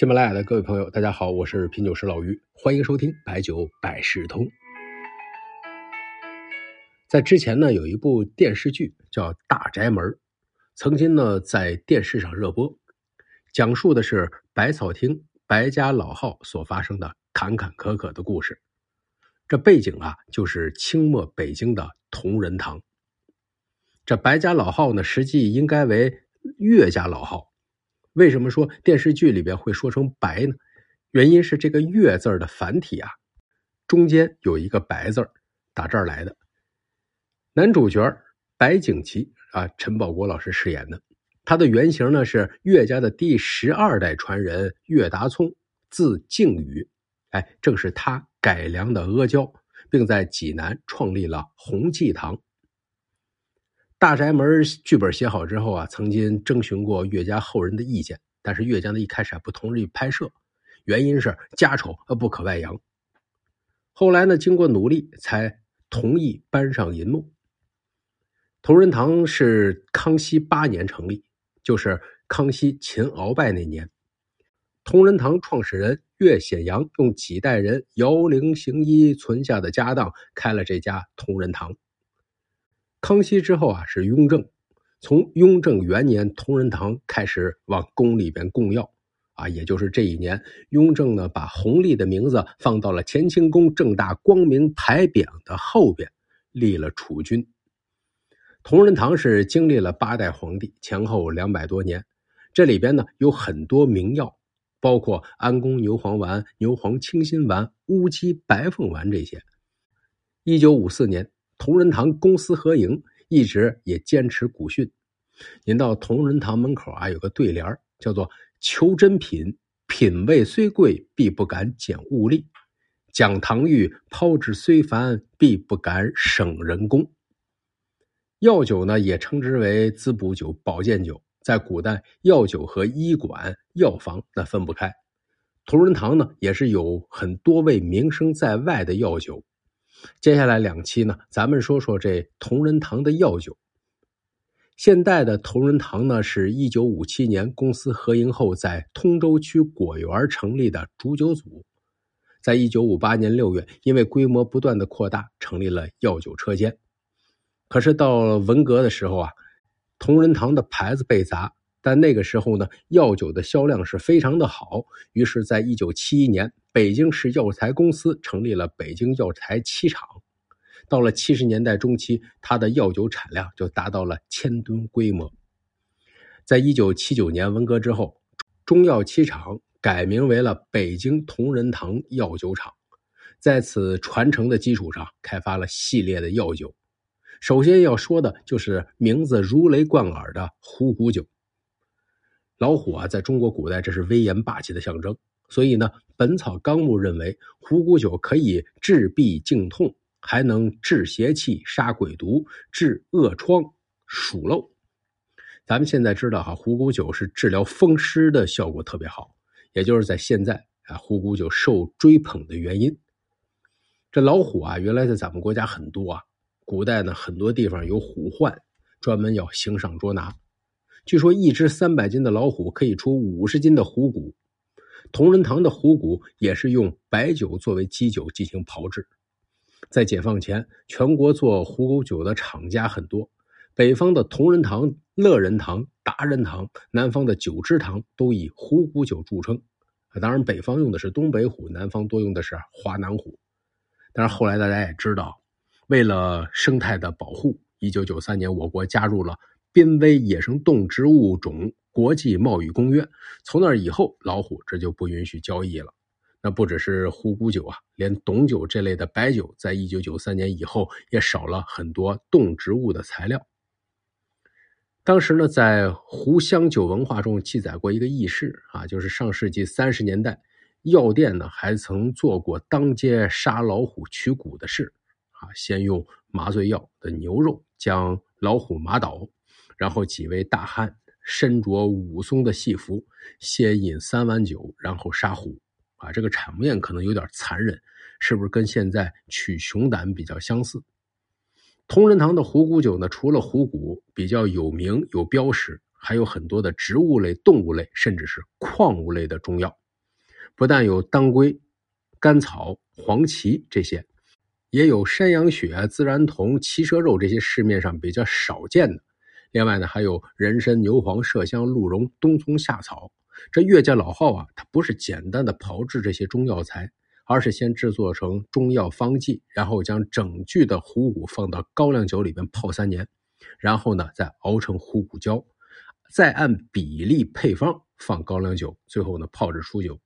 喜马拉雅的各位朋友，大家好，我是品酒师老于，欢迎收听白酒百事通。在之前呢，有一部电视剧叫《大宅门》，曾经呢在电视上热播，讲述的是百草厅白家老号所发生的坎坎坷坷的故事。这背景啊，就是清末北京的同仁堂。这白家老号呢，实际应该为岳家老号。为什么说电视剧里边会说成白呢？原因是这个“岳”字的繁体啊，中间有一个“白”字打这儿来的。男主角白景琦啊，陈宝国老师饰演的，他的原型呢是岳家的第十二代传人岳达聪，字靖宇，哎，正是他改良的阿胶，并在济南创立了弘济堂。大宅门剧本写好之后啊，曾经征询过岳家后人的意见，但是岳家呢一开始还不同意拍摄，原因是家丑而不可外扬。后来呢，经过努力才同意搬上银幕。同仁堂是康熙八年成立，就是康熙擒鳌拜那年。同仁堂创始人岳显阳用几代人摇铃行医存下的家当开了这家同仁堂。康熙之后啊，是雍正。从雍正元年，同仁堂开始往宫里边供药，啊，也就是这一年，雍正呢把弘历的名字放到了乾清宫正大光明牌匾的后边，立了储君。同仁堂是经历了八代皇帝，前后两百多年，这里边呢有很多名药，包括安宫牛黄丸、牛黄清心丸、乌鸡白凤丸这些。一九五四年。同仁堂公私合营，一直也坚持古训。您到同仁堂门口啊，有个对联叫做“求真品，品味虽贵，必不敢减物力；讲唐玉，抛掷虽繁，必不敢省人工。”药酒呢，也称之为滋补酒、保健酒。在古代，药酒和医馆、药房那分不开。同仁堂呢，也是有很多位名声在外的药酒。接下来两期呢，咱们说说这同仁堂的药酒。现代的同仁堂呢，是一九五七年公司合营后，在通州区果园成立的煮酒组。在一九五八年六月，因为规模不断的扩大，成立了药酒车间。可是到了文革的时候啊，同仁堂的牌子被砸。但那个时候呢，药酒的销量是非常的好，于是，在一九七一年，北京市药材公司成立了北京药材七厂。到了七十年代中期，它的药酒产量就达到了千吨规模。在一九七九年文革之后，中药七厂改名为了北京同仁堂药酒厂，在此传承的基础上，开发了系列的药酒。首先要说的就是名字如雷贯耳的虎骨酒。老虎啊，在中国古代这是威严霸气的象征，所以呢，《本草纲目》认为虎骨酒可以治痹颈痛，还能治邪气、杀鬼毒、治恶疮、鼠漏。咱们现在知道哈，虎骨酒是治疗风湿的效果特别好，也就是在现在啊，虎骨酒受追捧的原因。这老虎啊，原来在咱们国家很多啊，古代呢，很多地方有虎患，专门要行赏捉拿。据说一只三百斤的老虎可以出五十斤的虎骨，同仁堂的虎骨也是用白酒作为基酒进行炮制。在解放前，全国做虎骨酒的厂家很多，北方的同仁堂、乐仁堂、达仁堂，南方的九芝堂都以虎骨酒著称。当然，北方用的是东北虎，南方多用的是华南虎。但是后来大家也知道，为了生态的保护，一九九三年我国加入了。濒危野生动植物种国际贸易公约，从那以后，老虎这就不允许交易了。那不只是虎骨酒啊，连董酒这类的白酒，在一九九三年以后也少了很多动植物的材料。当时呢，在湖湘酒文化中记载过一个轶事啊，就是上世纪三十年代，药店呢还曾做过当街杀老虎取骨的事啊，先用麻醉药的牛肉将老虎麻倒。然后几位大汉身着武松的戏服，先饮三碗酒，然后杀虎。啊，这个场面可能有点残忍，是不是跟现在取熊胆比较相似？同仁堂的虎骨酒呢，除了虎骨比较有名有标识，还有很多的植物类、动物类，甚至是矿物类的中药，不但有当归、甘草、黄芪这些，也有山羊血、自然酮、骑蛇肉这些市面上比较少见的。另外呢，还有人参、牛黄、麝香、鹿茸、冬虫夏草。这岳家老号啊，它不是简单的炮制这些中药材，而是先制作成中药方剂，然后将整具的虎骨放到高粱酒里边泡三年，然后呢再熬成虎骨胶，再按比例配方放高粱酒，最后呢泡制出酒。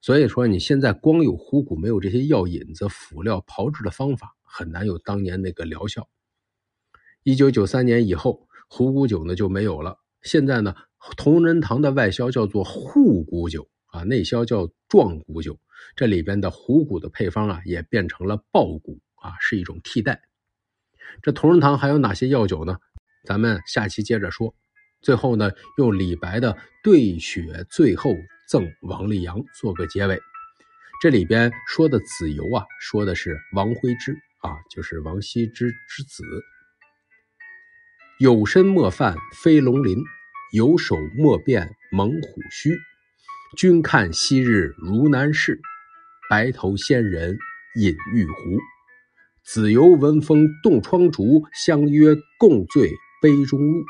所以说，你现在光有虎骨，没有这些药引子、辅料炮制的方法，很难有当年那个疗效。一九九三年以后，虎骨酒呢就没有了。现在呢。同仁堂的外销叫做护骨酒啊，内销叫壮骨酒。这里边的虎骨的配方啊，也变成了豹骨啊，是一种替代。这同仁堂还有哪些药酒呢？咱们下期接着说。最后呢，用李白的“对雪最后赠王立阳”做个结尾。这里边说的子由啊，说的是王徽之啊，就是王羲之之子。有身莫犯飞龙鳞。有手莫辨猛虎须，君看昔日如南市，白头仙人饮玉壶。子由闻风动窗烛，相约共醉杯中物。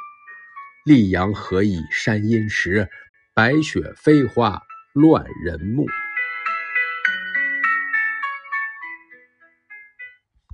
溧阳何以山阴时，白雪飞花乱人目。